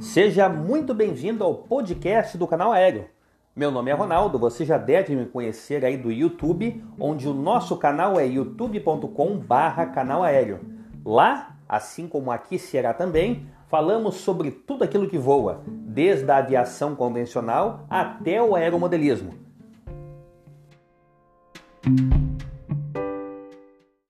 Seja muito bem-vindo ao podcast do canal Aéreo. Meu nome é Ronaldo, você já deve me conhecer aí do YouTube, onde o nosso canal é youtube.com/barra canal aéreo. Lá, assim como aqui será também, falamos sobre tudo aquilo que voa, desde a aviação convencional até o aeromodelismo.